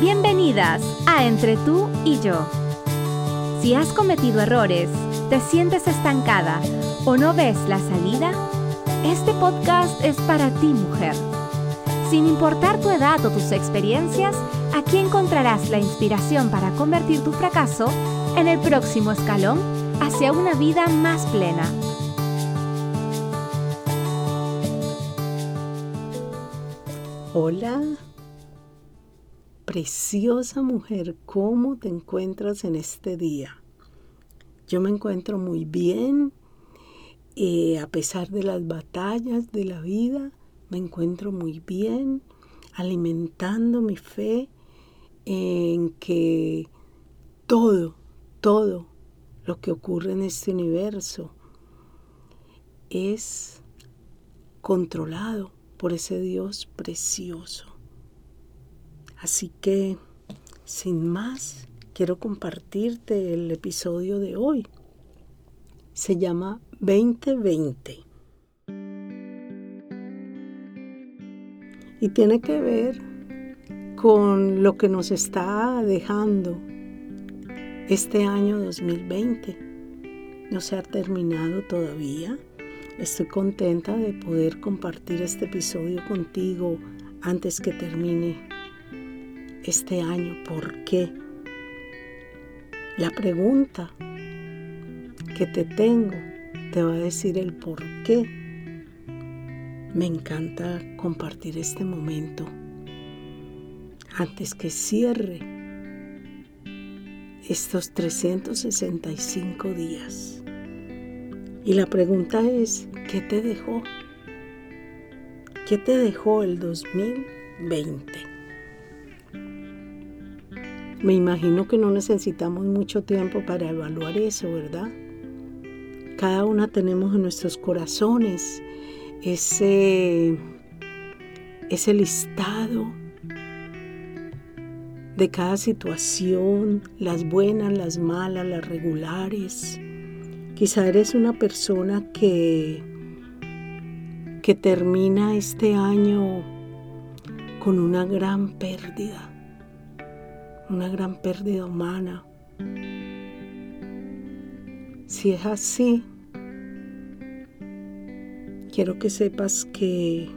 Bienvenidas a Entre tú y yo. Si has cometido errores, te sientes estancada o no ves la salida, este podcast es para ti mujer. Sin importar tu edad o tus experiencias, aquí encontrarás la inspiración para convertir tu fracaso en el próximo escalón hacia una vida más plena. Hola, preciosa mujer, ¿cómo te encuentras en este día? Yo me encuentro muy bien, eh, a pesar de las batallas de la vida, me encuentro muy bien, alimentando mi fe en que todo, todo lo que ocurre en este universo es controlado por ese Dios precioso. Así que, sin más, quiero compartirte el episodio de hoy. Se llama 2020. Y tiene que ver con lo que nos está dejando este año 2020. No se ha terminado todavía Estoy contenta de poder compartir este episodio contigo antes que termine este año. ¿Por qué? La pregunta que te tengo te va a decir el por qué. Me encanta compartir este momento antes que cierre estos 365 días. Y la pregunta es, ¿qué te dejó? ¿Qué te dejó el 2020? Me imagino que no necesitamos mucho tiempo para evaluar eso, ¿verdad? Cada una tenemos en nuestros corazones ese, ese listado de cada situación, las buenas, las malas, las regulares, Quizá eres una persona que, que termina este año con una gran pérdida, una gran pérdida humana. Si es así, quiero que sepas que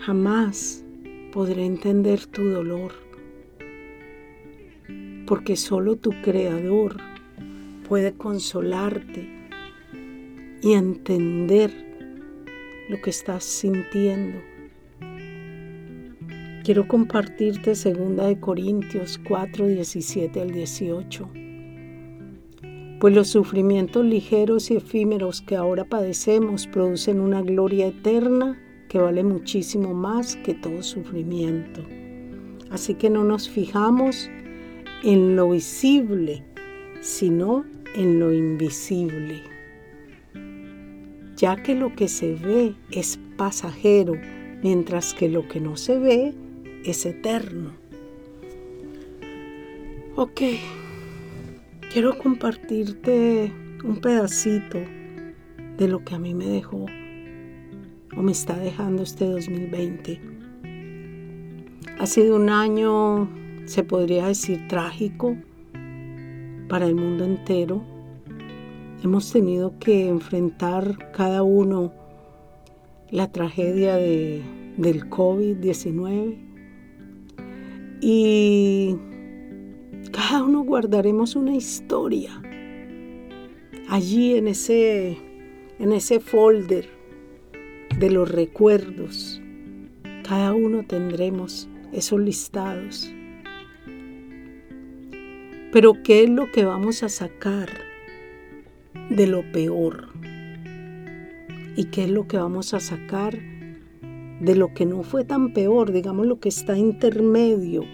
jamás podré entender tu dolor, porque solo tu creador puede consolarte y entender lo que estás sintiendo. Quiero compartirte 2 de Corintios 4, 17 al 18. Pues los sufrimientos ligeros y efímeros que ahora padecemos producen una gloria eterna que vale muchísimo más que todo sufrimiento. Así que no nos fijamos en lo visible, sino en lo invisible, ya que lo que se ve es pasajero, mientras que lo que no se ve es eterno. Ok, quiero compartirte un pedacito de lo que a mí me dejó o me está dejando este 2020. Ha sido un año, se podría decir, trágico, para el mundo entero. Hemos tenido que enfrentar cada uno la tragedia de, del COVID-19 y cada uno guardaremos una historia allí en ese, en ese folder de los recuerdos. Cada uno tendremos esos listados. Pero ¿qué es lo que vamos a sacar de lo peor? ¿Y qué es lo que vamos a sacar de lo que no fue tan peor, digamos lo que está intermedio?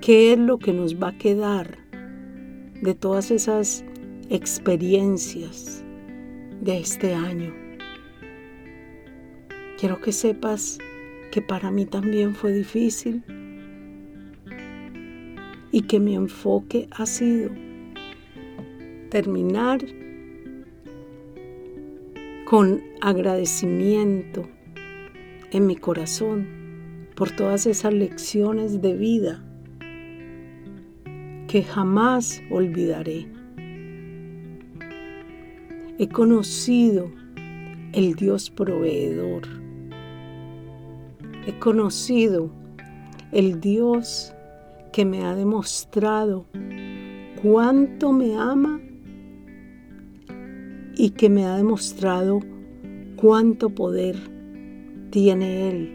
¿Qué es lo que nos va a quedar de todas esas experiencias de este año? Quiero que sepas que para mí también fue difícil y que mi enfoque ha sido terminar con agradecimiento en mi corazón por todas esas lecciones de vida que jamás olvidaré. He conocido el Dios proveedor. He conocido el Dios que me ha demostrado cuánto me ama y que me ha demostrado cuánto poder tiene Él.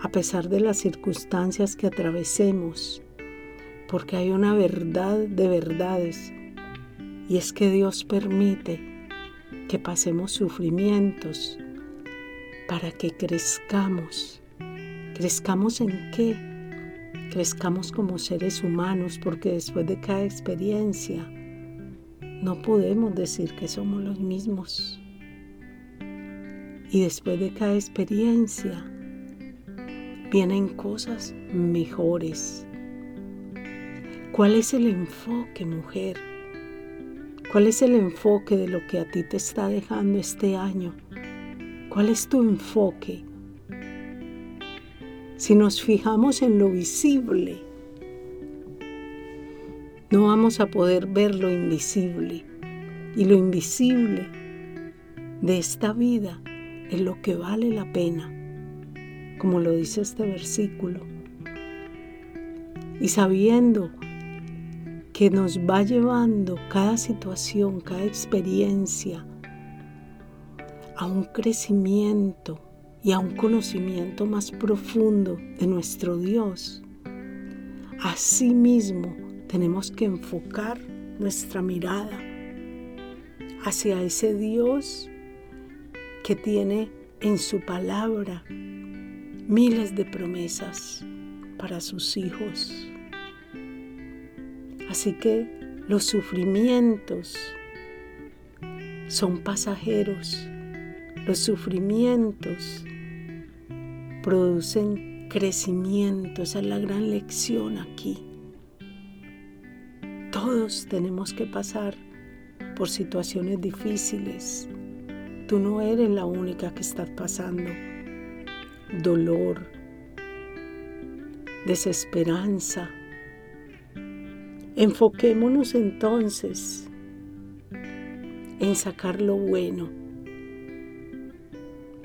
A pesar de las circunstancias que atravesemos, porque hay una verdad de verdades, y es que Dios permite que pasemos sufrimientos para que crezcamos. ¿Crezcamos en qué? Crezcamos como seres humanos, porque después de cada experiencia no podemos decir que somos los mismos. Y después de cada experiencia vienen cosas mejores. ¿Cuál es el enfoque, mujer? ¿Cuál es el enfoque de lo que a ti te está dejando este año? ¿Cuál es tu enfoque? Si nos fijamos en lo visible, no vamos a poder ver lo invisible. Y lo invisible de esta vida es lo que vale la pena, como lo dice este versículo. Y sabiendo que nos va llevando cada situación, cada experiencia a un crecimiento y a un conocimiento más profundo de nuestro Dios. Asimismo, tenemos que enfocar nuestra mirada hacia ese Dios que tiene en su palabra miles de promesas para sus hijos. Así que los sufrimientos son pasajeros. Los sufrimientos producen crecimiento. Esa es la gran lección aquí. Todos tenemos que pasar por situaciones difíciles, Tú no eres la única que está pasando dolor, desesperanza. Enfoquémonos entonces en sacar lo bueno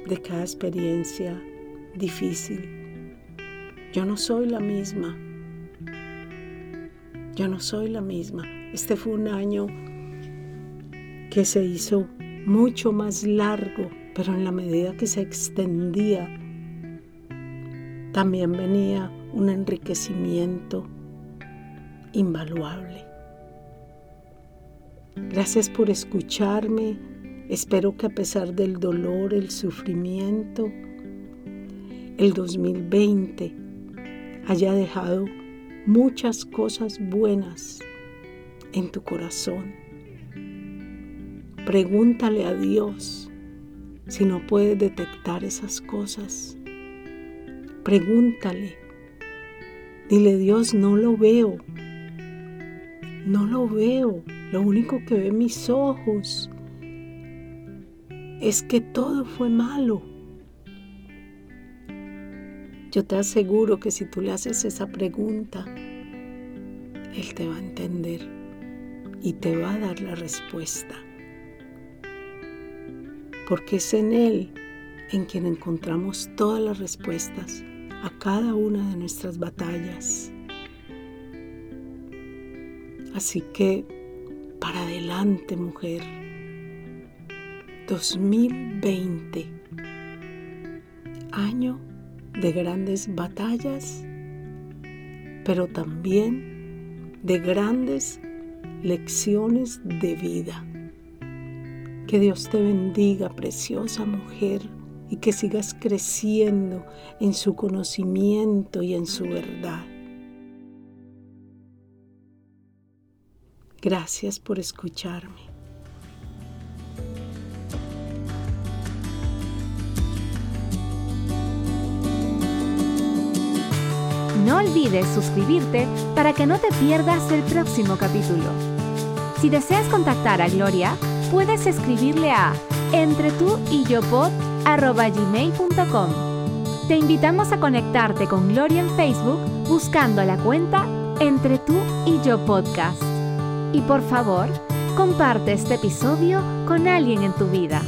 de cada experiencia difícil. Yo no soy la misma. Yo no soy la misma. Este fue un año que se hizo mucho más largo, pero en la medida que se extendía, también venía un enriquecimiento invaluable. Gracias por escucharme. Espero que a pesar del dolor, el sufrimiento, el 2020 haya dejado muchas cosas buenas en tu corazón Pregúntale a Dios si no puedes detectar esas cosas. Pregúntale. Dile, Dios, no lo veo. No lo veo. Lo único que ve mis ojos es que todo fue malo. Yo te aseguro que si tú le haces esa pregunta, Él te va a entender y te va a dar la respuesta porque es en Él en quien encontramos todas las respuestas a cada una de nuestras batallas. Así que, para adelante mujer, 2020, año de grandes batallas, pero también de grandes lecciones de vida. Que Dios te bendiga, preciosa mujer, y que sigas creciendo en su conocimiento y en su verdad. Gracias por escucharme. No olvides suscribirte para que no te pierdas el próximo capítulo. Si deseas contactar a Gloria, puedes escribirle a entre tú y yo Te invitamos a conectarte con Gloria en Facebook buscando la cuenta Entre tú y yo podcast. Y por favor, comparte este episodio con alguien en tu vida.